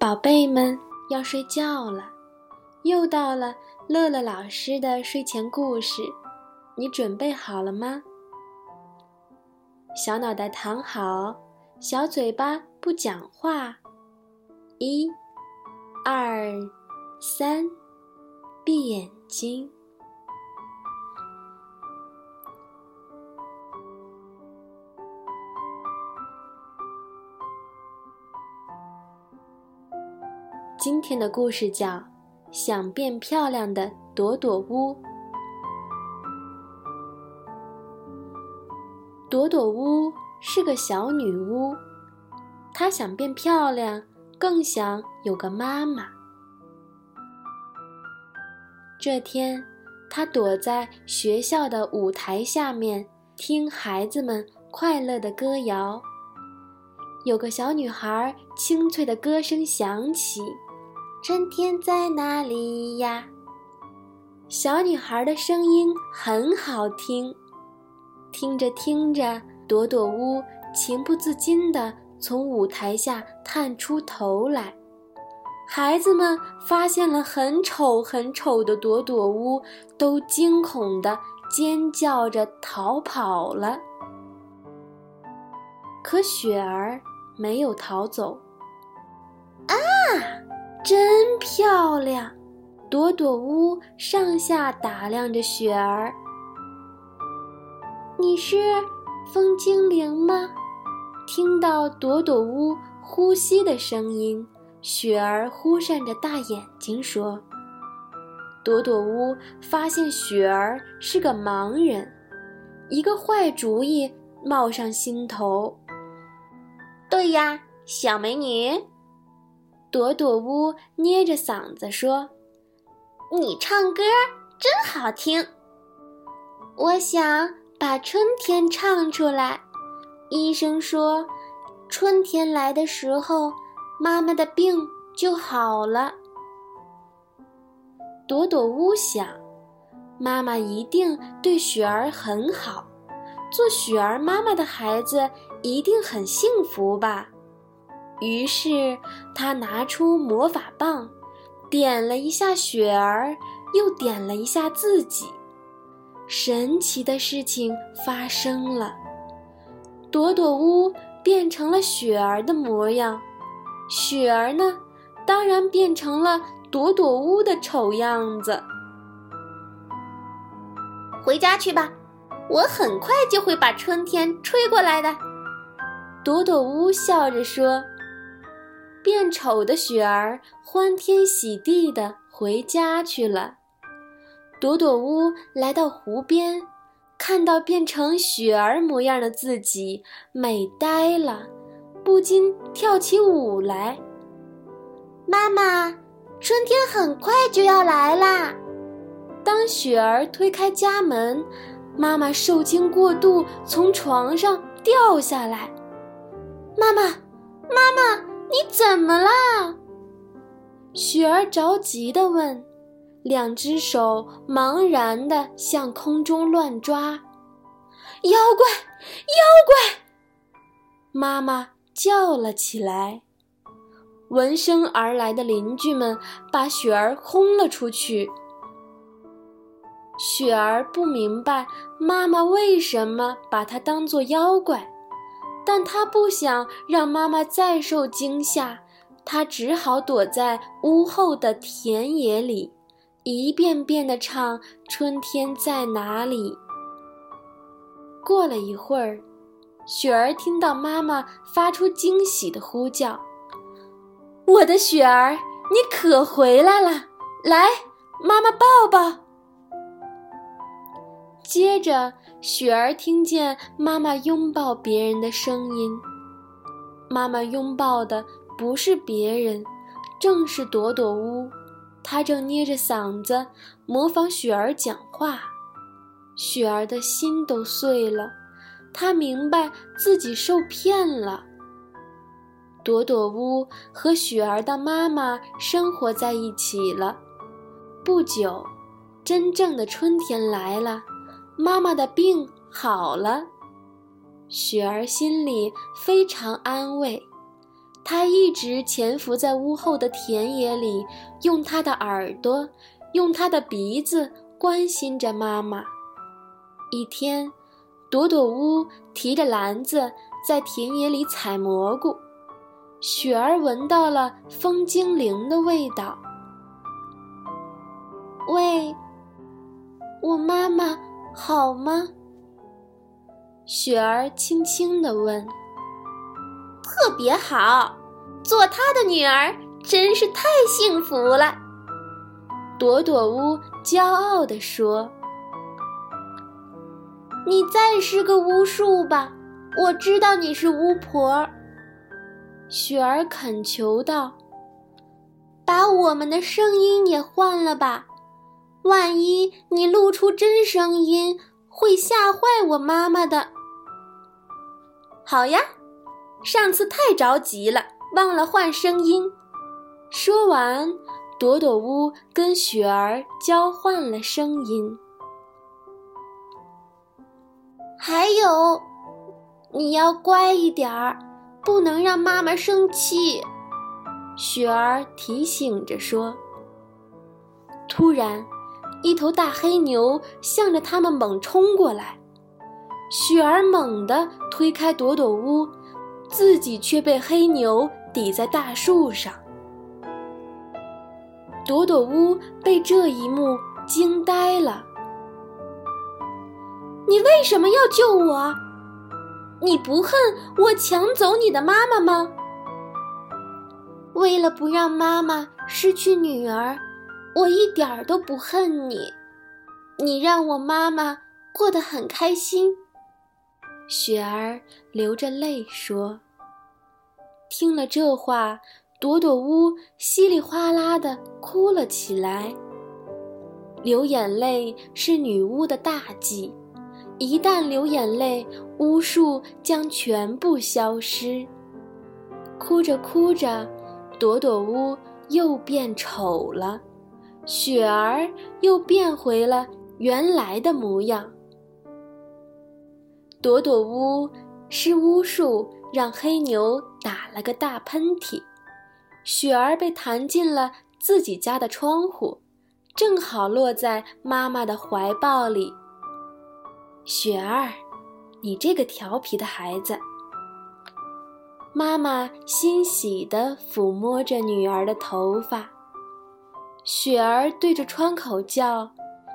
宝贝们要睡觉了，又到了乐乐老师的睡前故事，你准备好了吗？小脑袋躺好，小嘴巴不讲话，一、二、三，闭眼睛。今天的故事叫《想变漂亮的朵朵屋》。朵朵屋是个小女巫，她想变漂亮，更想有个妈妈。这天，她躲在学校的舞台下面，听孩子们快乐的歌谣。有个小女孩清脆的歌声响起。春天在哪里呀？小女孩的声音很好听，听着听着，朵朵乌情不自禁地从舞台下探出头来。孩子们发现了很丑很丑的朵朵乌，都惊恐地尖叫着逃跑了。可雪儿没有逃走。真漂亮，朵朵屋上下打量着雪儿。你是风精灵吗？听到朵朵屋呼吸的声音，雪儿忽闪着大眼睛说：“朵朵屋发现雪儿是个盲人，一个坏主意冒上心头。对呀，小美女。”朵朵屋捏着嗓子说：“你唱歌真好听。我想把春天唱出来。医生说，春天来的时候，妈妈的病就好了。”朵朵屋想，妈妈一定对雪儿很好，做雪儿妈妈的孩子一定很幸福吧。于是，他拿出魔法棒，点了一下雪儿，又点了一下自己。神奇的事情发生了，朵朵屋变成了雪儿的模样，雪儿呢，当然变成了朵朵屋的丑样子。回家去吧，我很快就会把春天吹过来的。朵朵屋笑着说。变丑的雪儿欢天喜地地回家去了。朵朵屋来到湖边，看到变成雪儿模样的自己，美呆了，不禁跳起舞来。妈妈，春天很快就要来啦！当雪儿推开家门，妈妈受惊过度，从床上掉下来。妈妈，妈妈！你怎么了？雪儿着急地问，两只手茫然地向空中乱抓。妖怪，妖怪！妈妈叫了起来。闻声而来的邻居们把雪儿轰了出去。雪儿不明白妈妈为什么把她当作妖怪。但他不想让妈妈再受惊吓，他只好躲在屋后的田野里，一遍遍地唱《春天在哪里》。过了一会儿，雪儿听到妈妈发出惊喜的呼叫：“我的雪儿，你可回来了！来，妈妈抱抱。”接着，雪儿听见妈妈拥抱别人的声音。妈妈拥抱的不是别人，正是朵朵屋。她正捏着嗓子模仿雪儿讲话。雪儿的心都碎了，她明白自己受骗了。朵朵屋和雪儿的妈妈生活在一起了。不久，真正的春天来了。妈妈的病好了，雪儿心里非常安慰。他一直潜伏在屋后的田野里，用他的耳朵，用他的鼻子关心着妈妈。一天，朵朵屋提着篮子在田野里采蘑菇，雪儿闻到了风精灵的味道。喂，我妈妈好吗？雪儿轻轻地问。特别好，做她的女儿真是太幸福了。朵朵乌骄傲地说。你再是个巫术吧，我知道你是巫婆。雪儿恳求道：“把我们的声音也换了吧，万一你露出真声音，会吓坏我妈妈的。”好呀，上次太着急了，忘了换声音。说完，朵朵屋跟雪儿交换了声音。还有，你要乖一点儿，不能让妈妈生气。”雪儿提醒着说。突然，一头大黑牛向着他们猛冲过来，雪儿猛地推开朵朵屋，自己却被黑牛抵在大树上。朵朵屋被这一幕惊呆了。你为什么要救我？你不恨我抢走你的妈妈吗？为了不让妈妈失去女儿，我一点儿都不恨你。你让我妈妈过得很开心。雪儿流着泪说：“听了这话，朵朵乌稀里哗啦的哭了起来。流眼泪是女巫的大忌。”一旦流眼泪，巫术将全部消失。哭着哭着，朵朵乌又变丑了，雪儿又变回了原来的模样。朵朵巫是巫术让黑牛打了个大喷嚏，雪儿被弹进了自己家的窗户，正好落在妈妈的怀抱里。雪儿，你这个调皮的孩子。妈妈欣喜地抚摸着女儿的头发。雪儿对着窗口叫：“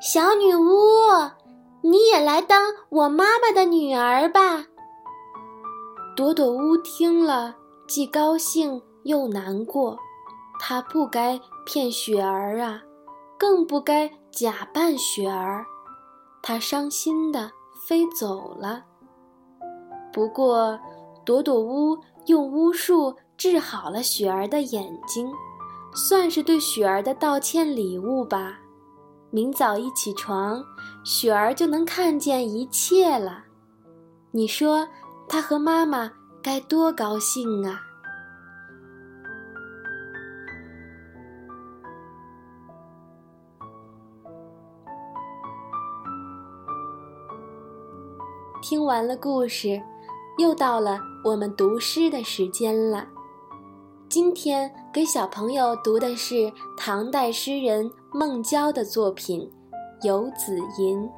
小女巫，你也来当我妈妈的女儿吧。”朵朵乌听了，既高兴又难过。她不该骗雪儿啊，更不该假扮雪儿。她伤心的。飞走了。不过，朵朵乌用巫术治好了雪儿的眼睛，算是对雪儿的道歉礼物吧。明早一起床，雪儿就能看见一切了。你说，她和妈妈该多高兴啊！听完了故事，又到了我们读诗的时间了。今天给小朋友读的是唐代诗人孟郊的作品《游子吟》。《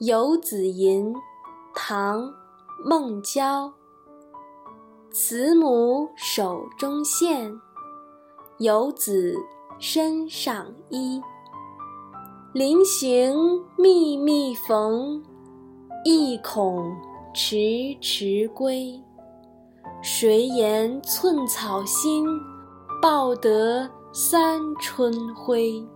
游子吟》，唐·孟郊。慈母手中线，游子身上衣。临行密密缝，意恐迟迟归。谁言寸草心，报得三春晖？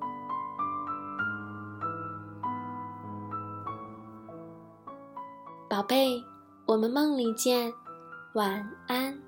宝贝，我们梦里见，晚安。